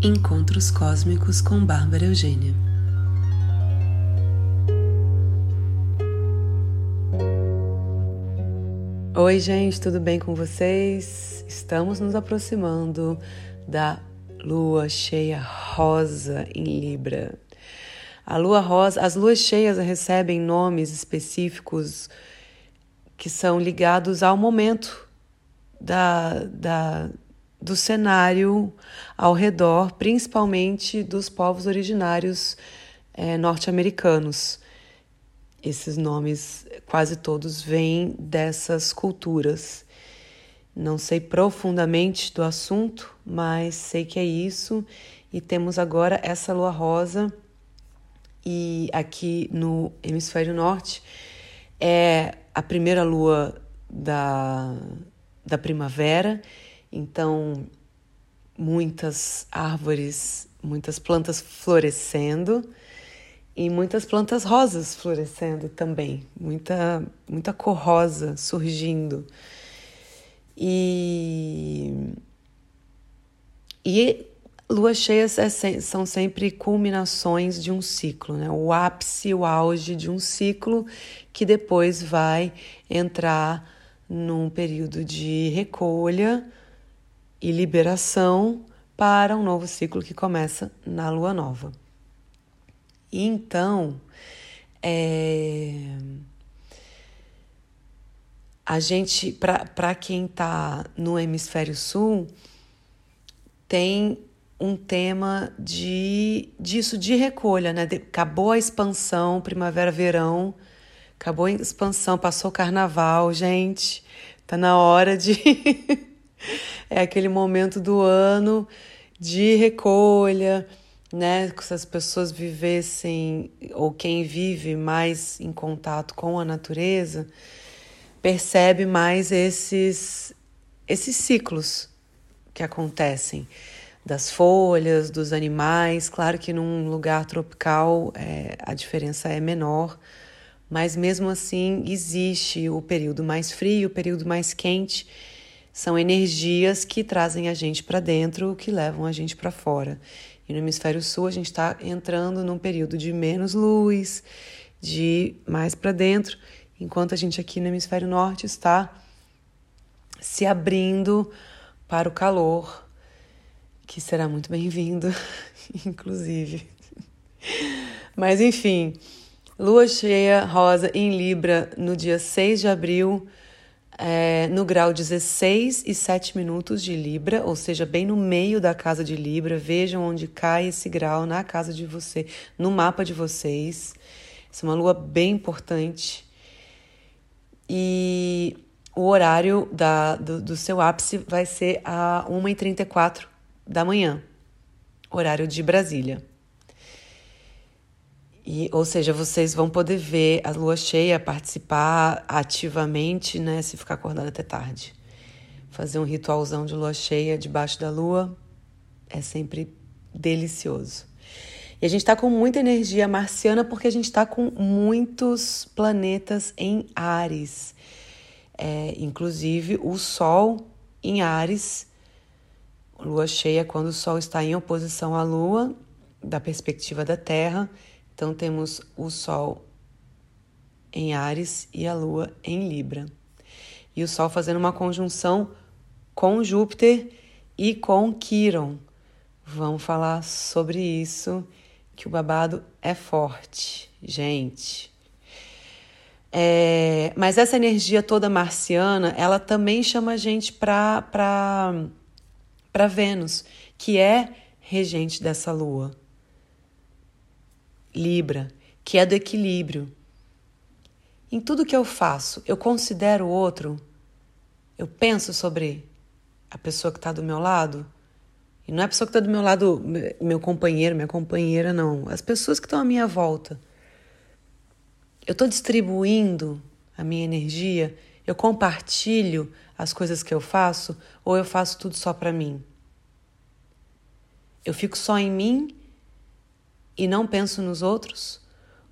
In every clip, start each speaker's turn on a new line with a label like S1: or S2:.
S1: Encontros Cósmicos com Bárbara Eugênia. Oi, gente, tudo bem com vocês? Estamos nos aproximando da lua cheia rosa em Libra. A lua rosa, as luas cheias recebem nomes específicos que são ligados ao momento da, da, do cenário ao redor, principalmente dos povos originários é, norte-americanos. Esses nomes, quase todos, vêm dessas culturas. Não sei profundamente do assunto, mas sei que é isso. E temos agora essa lua rosa, e aqui no hemisfério norte é a primeira lua da, da primavera então, muitas árvores, muitas plantas florescendo e muitas plantas rosas florescendo também, muita, muita cor rosa surgindo. E, e luas cheias é, são sempre culminações de um ciclo, né? o ápice, o auge de um ciclo que depois vai entrar num período de recolha e liberação para um novo ciclo que começa na lua nova. Então, é... a gente, para quem está no hemisfério sul, tem um tema de disso de recolha, né? acabou a expansão, primavera, verão, acabou a expansão, passou o carnaval, gente. Tá na hora de é aquele momento do ano de recolha, né? Se as pessoas vivessem, ou quem vive mais em contato com a natureza, percebe mais esses, esses ciclos que acontecem das folhas, dos animais. Claro que num lugar tropical é, a diferença é menor, mas mesmo assim existe o período mais frio, o período mais quente são energias que trazem a gente para dentro, que levam a gente para fora. E no hemisfério sul a gente está entrando num período de menos luz, de mais para dentro, enquanto a gente aqui no hemisfério norte está se abrindo para o calor, que será muito bem-vindo, inclusive. Mas enfim, lua cheia rosa em Libra no dia 6 de abril é, no grau 16 e 7 minutos de Libra, ou seja, bem no meio da casa de Libra. Vejam onde cai esse grau na casa de você, no mapa de vocês. Essa é uma lua bem importante. E o horário da, do, do seu ápice vai ser a 1h34 da manhã, horário de Brasília. E, ou seja, vocês vão poder ver a lua cheia, participar ativamente, né? Se ficar acordado até tarde. Fazer um ritualzão de lua cheia debaixo da lua é sempre delicioso. E a gente está com muita energia marciana porque a gente está com muitos planetas em Ares. É, inclusive o Sol em Ares. Lua cheia, quando o Sol está em oposição à Lua, da perspectiva da Terra então temos o Sol em Ares e a Lua em Libra. E o Sol fazendo uma conjunção com Júpiter e com Quiron. Vamos falar sobre isso, que o babado é forte, gente. É, mas essa energia toda marciana, ela também chama a gente para Vênus, que é regente dessa lua. Libra, que é do equilíbrio. Em tudo que eu faço, eu considero o outro, eu penso sobre a pessoa que está do meu lado. E não é a pessoa que está do meu lado, meu companheiro, minha companheira, não. As pessoas que estão à minha volta. Eu estou distribuindo a minha energia, eu compartilho as coisas que eu faço ou eu faço tudo só para mim? Eu fico só em mim e não penso nos outros?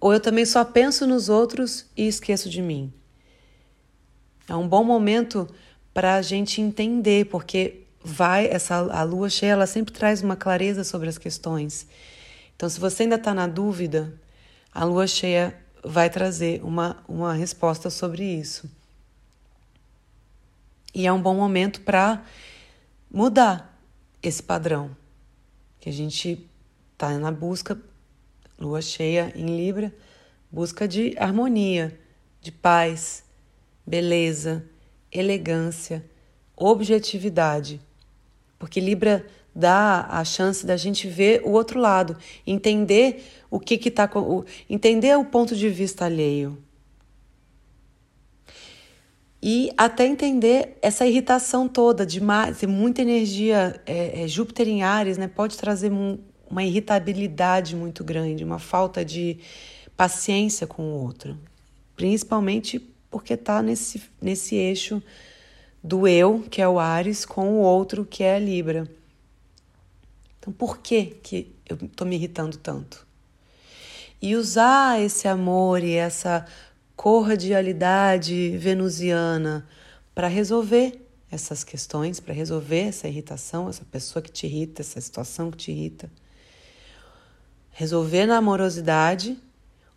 S1: Ou eu também só penso nos outros e esqueço de mim? É um bom momento para a gente entender, porque vai essa a lua cheia, ela sempre traz uma clareza sobre as questões. Então, se você ainda está na dúvida, a lua cheia vai trazer uma, uma resposta sobre isso. E é um bom momento para mudar esse padrão. Que a gente está na busca, lua cheia em Libra, busca de harmonia, de paz, beleza, elegância, objetividade. Porque Libra dá a chance da gente ver o outro lado, entender o que que tá entender o ponto de vista alheio e até entender essa irritação toda de muita energia, é, é, Júpiter em Ares, né, pode trazer uma irritabilidade muito grande, uma falta de paciência com o outro, principalmente porque está nesse, nesse eixo do eu, que é o Ares, com o outro, que é a Libra. Então, por que, que eu estou me irritando tanto? E usar esse amor e essa cordialidade venusiana para resolver essas questões, para resolver essa irritação, essa pessoa que te irrita, essa situação que te irrita. Resolver na amorosidade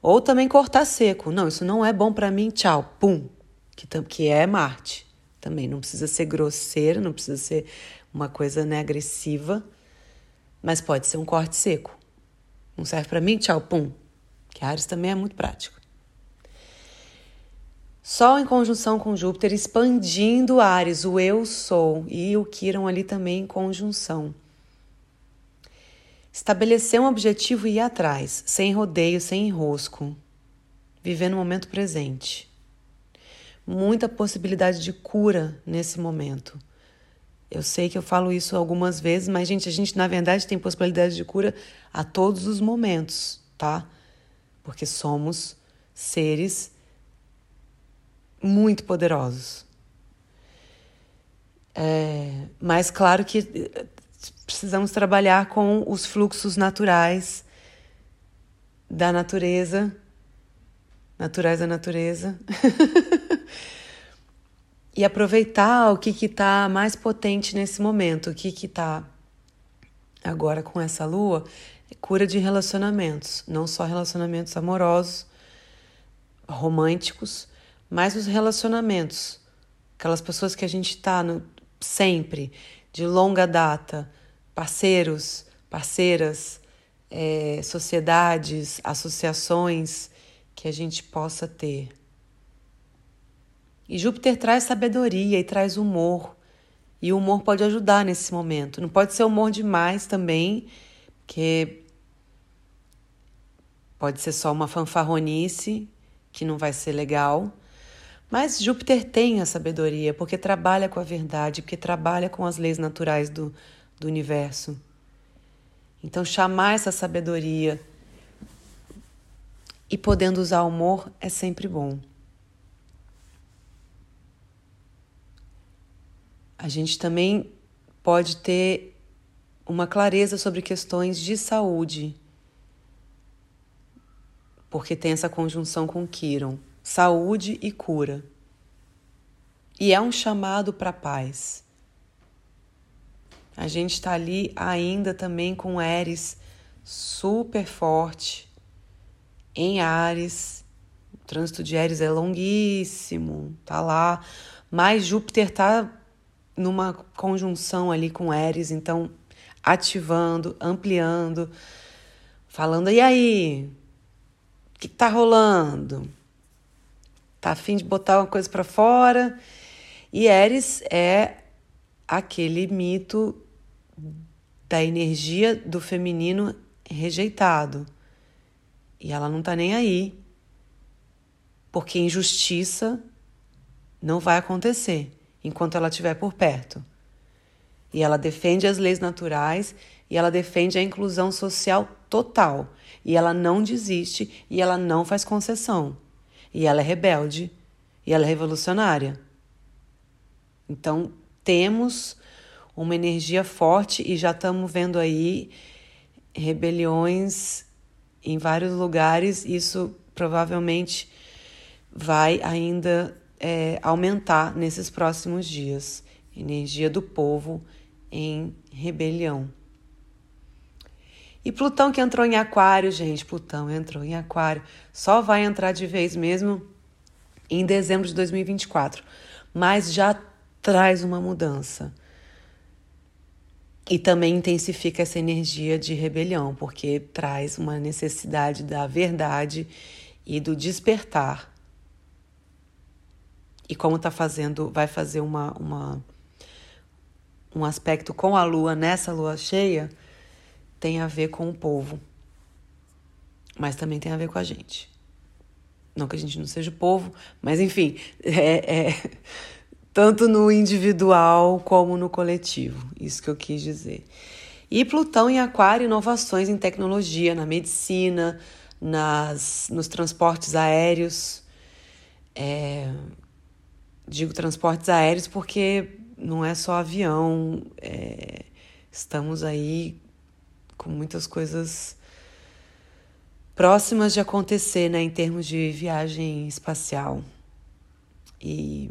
S1: ou também cortar seco. Não, isso não é bom para mim, tchau, pum. Que, que é Marte. Também não precisa ser grosseira, não precisa ser uma coisa né, agressiva, mas pode ser um corte seco. Não serve para mim, tchau, pum. Que Ares também é muito prático. Sol em conjunção com Júpiter, expandindo Ares, o eu sou, e o Quiron ali também em conjunção. Estabelecer um objetivo e ir atrás, sem rodeio, sem enrosco. Viver no momento presente. Muita possibilidade de cura nesse momento. Eu sei que eu falo isso algumas vezes, mas, gente, a gente, na verdade, tem possibilidade de cura a todos os momentos, tá? Porque somos seres muito poderosos. É, mas claro que precisamos trabalhar com os fluxos naturais da natureza, naturais da natureza, e aproveitar o que está mais potente nesse momento, o que está agora com essa lua, é cura de relacionamentos, não só relacionamentos amorosos, românticos, mas os relacionamentos, aquelas pessoas que a gente está sempre, de longa data, parceiros, parceiras, é, sociedades, associações que a gente possa ter. E Júpiter traz sabedoria e traz humor. E o humor pode ajudar nesse momento. Não pode ser humor demais também, porque pode ser só uma fanfarronice, que não vai ser legal. Mas Júpiter tem a sabedoria porque trabalha com a verdade, porque trabalha com as leis naturais do, do universo. Então, chamar essa sabedoria e podendo usar o humor é sempre bom. A gente também pode ter uma clareza sobre questões de saúde, porque tem essa conjunção com Quiron saúde e cura. E é um chamado para paz. A gente está ali ainda também com Eris super forte em Ares. O trânsito de Ares é longuíssimo, tá lá. Mas Júpiter tá numa conjunção ali com Eris, então ativando, ampliando, falando: e aí? O que tá rolando? Tá afim de botar uma coisa para fora. E Eris é aquele mito da energia do feminino rejeitado. E ela não tá nem aí. Porque injustiça não vai acontecer enquanto ela estiver por perto. E ela defende as leis naturais e ela defende a inclusão social total. E ela não desiste e ela não faz concessão. E ela é rebelde e ela é revolucionária. Então, temos uma energia forte e já estamos vendo aí rebeliões em vários lugares. Isso provavelmente vai ainda é, aumentar nesses próximos dias. Energia do povo em rebelião. E Plutão que entrou em Aquário, gente, Plutão entrou em Aquário, só vai entrar de vez mesmo em dezembro de 2024, mas já traz uma mudança. E também intensifica essa energia de rebelião, porque traz uma necessidade da verdade e do despertar. E como está fazendo, vai fazer uma, uma, um aspecto com a lua nessa lua cheia, tem a ver com o povo. Mas também tem a ver com a gente. Não que a gente não seja povo, mas enfim, é, é tanto no individual como no coletivo. Isso que eu quis dizer. E Plutão em Aquário, inovações em tecnologia, na medicina, nas, nos transportes aéreos. É, digo transportes aéreos porque não é só avião, é, estamos aí com muitas coisas próximas de acontecer, né, em termos de viagem espacial. E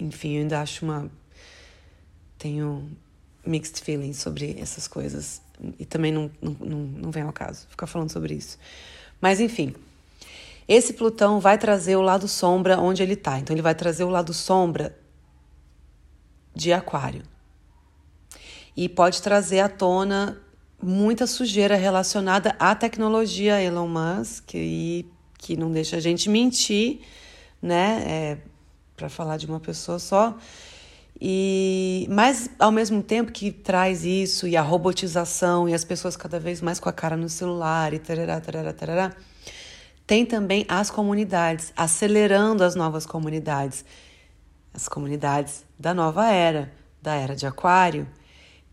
S1: enfim, eu ainda acho uma. Tenho mixed feelings sobre essas coisas. E também não, não, não, vem ao caso ficar falando sobre isso. Mas, enfim. Esse Plutão vai trazer o lado sombra onde ele está. Então, ele vai trazer o lado sombra de Aquário. E pode trazer à tona muita sujeira relacionada à tecnologia Elon Musk, que, que não deixa a gente mentir, né? É, para falar de uma pessoa só. E mas ao mesmo tempo que traz isso e a robotização e as pessoas cada vez mais com a cara no celular e tarará, tarará, tarará, tem também as comunidades, acelerando as novas comunidades. As comunidades da nova era, da era de Aquário,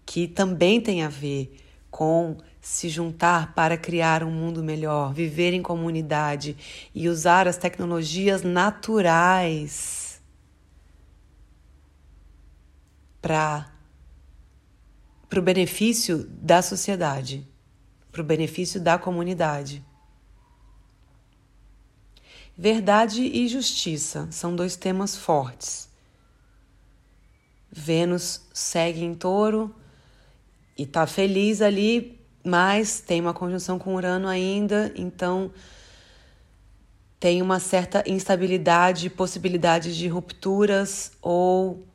S1: que também tem a ver com se juntar para criar um mundo melhor, viver em comunidade e usar as tecnologias naturais para o benefício da sociedade, para o benefício da comunidade. Verdade e justiça são dois temas fortes. Vênus segue em touro e está feliz ali, mas tem uma conjunção com Urano ainda, então tem uma certa instabilidade, possibilidade de rupturas ou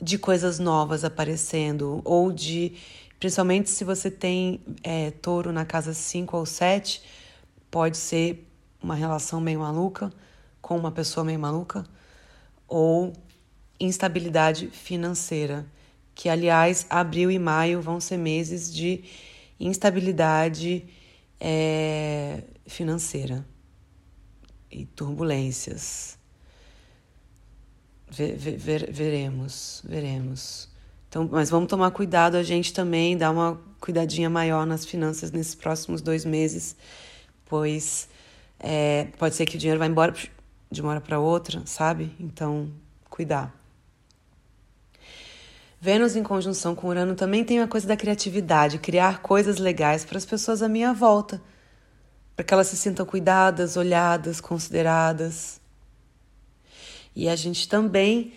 S1: de coisas novas aparecendo, ou de, principalmente se você tem é, touro na casa 5 ou 7, pode ser uma relação meio maluca com uma pessoa meio maluca, ou instabilidade financeira, que aliás, abril e maio vão ser meses de instabilidade é, financeira e turbulências. Ver, ver, veremos, veremos. Então, mas vamos tomar cuidado a gente também, dar uma cuidadinha maior nas finanças nesses próximos dois meses, pois é, pode ser que o dinheiro vá embora de uma hora para outra, sabe? Então, cuidar. Vênus em conjunção com Urano também tem uma coisa da criatividade, criar coisas legais para as pessoas à minha volta, para que elas se sintam cuidadas, olhadas, consideradas. E a gente também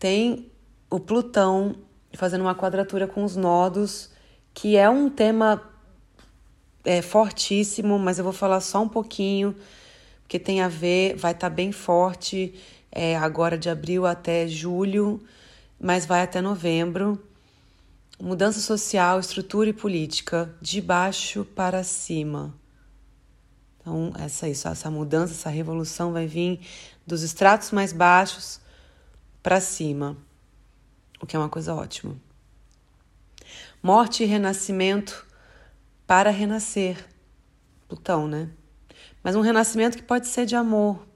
S1: tem o Plutão fazendo uma quadratura com os nodos, que é um tema é, fortíssimo, mas eu vou falar só um pouquinho, porque tem a ver, vai estar tá bem forte é, agora de abril até julho, mas vai até novembro. Mudança social, estrutura e política, de baixo para cima. Então, essa, isso, essa mudança, essa revolução vai vir dos estratos mais baixos para cima, o que é uma coisa ótima. Morte e renascimento para renascer. Plutão, né? Mas um renascimento que pode ser de amor.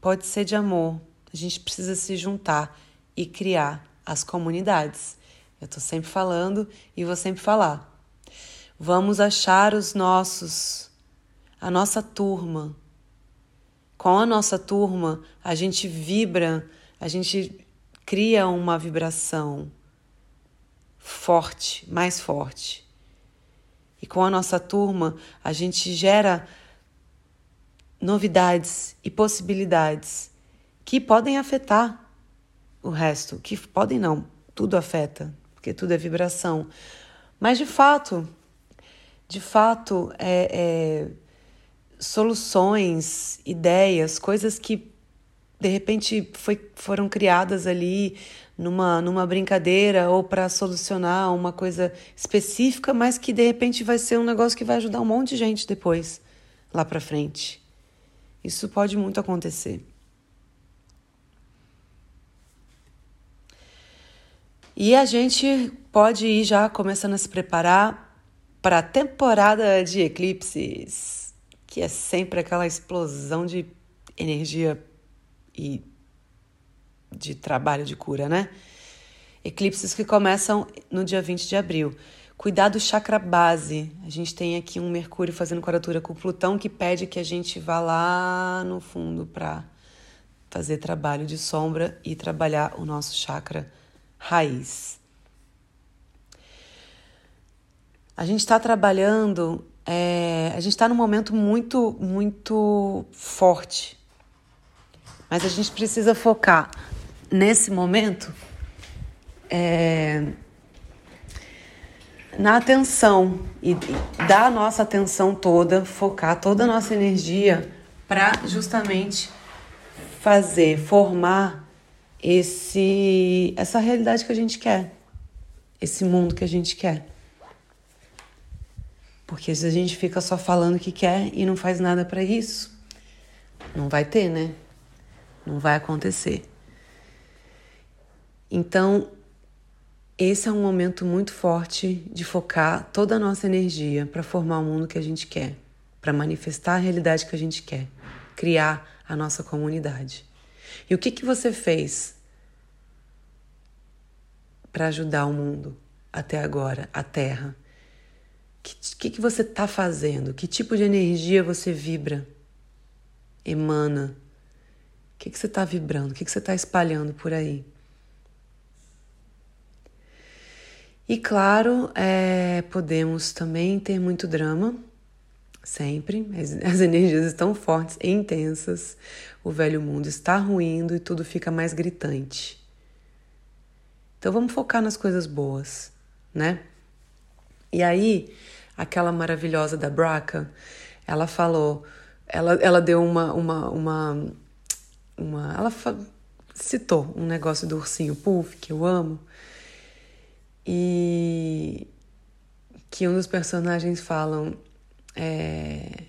S1: Pode ser de amor. A gente precisa se juntar e criar as comunidades. Eu estou sempre falando e vou sempre falar. Vamos achar os nossos a nossa turma. Com a nossa turma, a gente vibra, a gente cria uma vibração forte, mais forte. E com a nossa turma, a gente gera novidades e possibilidades que podem afetar o resto, que podem não, tudo afeta, porque tudo é vibração. Mas de fato, de fato, é, é, soluções, ideias, coisas que de repente foi, foram criadas ali numa, numa brincadeira ou para solucionar uma coisa específica, mas que de repente vai ser um negócio que vai ajudar um monte de gente depois, lá para frente. Isso pode muito acontecer. E a gente pode ir já começando a se preparar para a temporada de eclipses, que é sempre aquela explosão de energia e de trabalho de cura, né? Eclipses que começam no dia 20 de abril. Cuidar do chakra base. A gente tem aqui um Mercúrio fazendo quadratura com Plutão que pede que a gente vá lá no fundo para fazer trabalho de sombra e trabalhar o nosso chakra raiz. A gente está trabalhando, é, a gente está num momento muito, muito forte, mas a gente precisa focar nesse momento é, na atenção e, e dar a nossa atenção toda, focar toda a nossa energia para justamente fazer, formar esse essa realidade que a gente quer, esse mundo que a gente quer. Porque se a gente fica só falando que quer e não faz nada para isso, não vai ter, né? Não vai acontecer. Então, esse é um momento muito forte de focar toda a nossa energia para formar o mundo que a gente quer, para manifestar a realidade que a gente quer, criar a nossa comunidade. E o que, que você fez para ajudar o mundo até agora, a Terra? O que, que, que você está fazendo? Que tipo de energia você vibra, emana? O que, que você está vibrando? O que, que você está espalhando por aí? E claro, é, podemos também ter muito drama, sempre. As, as energias estão fortes e intensas. O velho mundo está ruindo e tudo fica mais gritante. Então vamos focar nas coisas boas, né? E aí, aquela maravilhosa da Braca, ela falou, ela, ela deu uma, uma, uma, uma ela citou um negócio do ursinho Puff, que eu amo, e que um dos personagens falam é,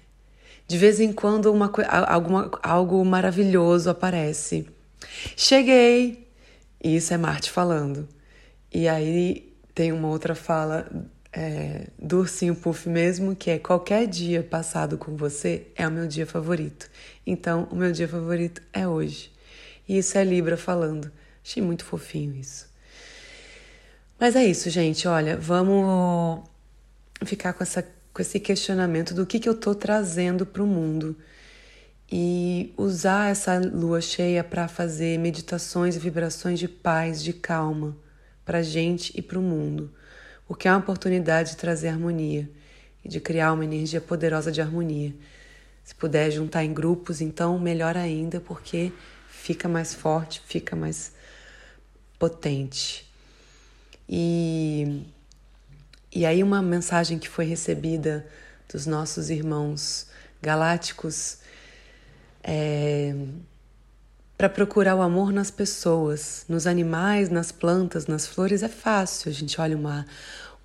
S1: de vez em quando uma, alguma, algo maravilhoso aparece. Cheguei! Isso é Marte falando. E aí tem uma outra fala é, do ursinho Puff mesmo, que é qualquer dia passado com você é o meu dia favorito. Então, o meu dia favorito é hoje. E isso é Libra falando. Achei muito fofinho isso. Mas é isso, gente. Olha, vamos ficar com, essa, com esse questionamento do que, que eu estou trazendo para o mundo e usar essa lua cheia para fazer meditações e vibrações de paz, de calma para a gente e para o mundo, o que é uma oportunidade de trazer harmonia e de criar uma energia poderosa de harmonia. Se puder juntar em grupos, então melhor ainda, porque fica mais forte, fica mais potente. E, e aí, uma mensagem que foi recebida dos nossos irmãos galácticos é, para procurar o amor nas pessoas, nos animais, nas plantas, nas flores, é fácil. A gente olha uma,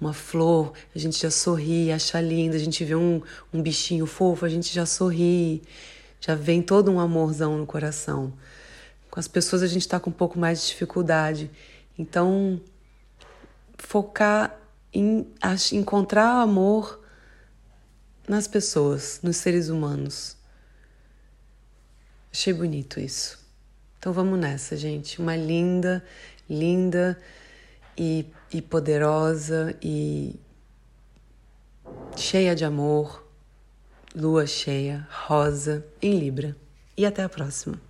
S1: uma flor, a gente já sorri, acha linda, a gente vê um, um bichinho fofo, a gente já sorri, já vem todo um amorzão no coração. Com as pessoas a gente está com um pouco mais de dificuldade. Então, focar em encontrar amor nas pessoas, nos seres humanos. Achei bonito isso. Então vamos nessa, gente. Uma linda, linda e, e poderosa e cheia de amor, lua cheia, rosa, em Libra. E até a próxima.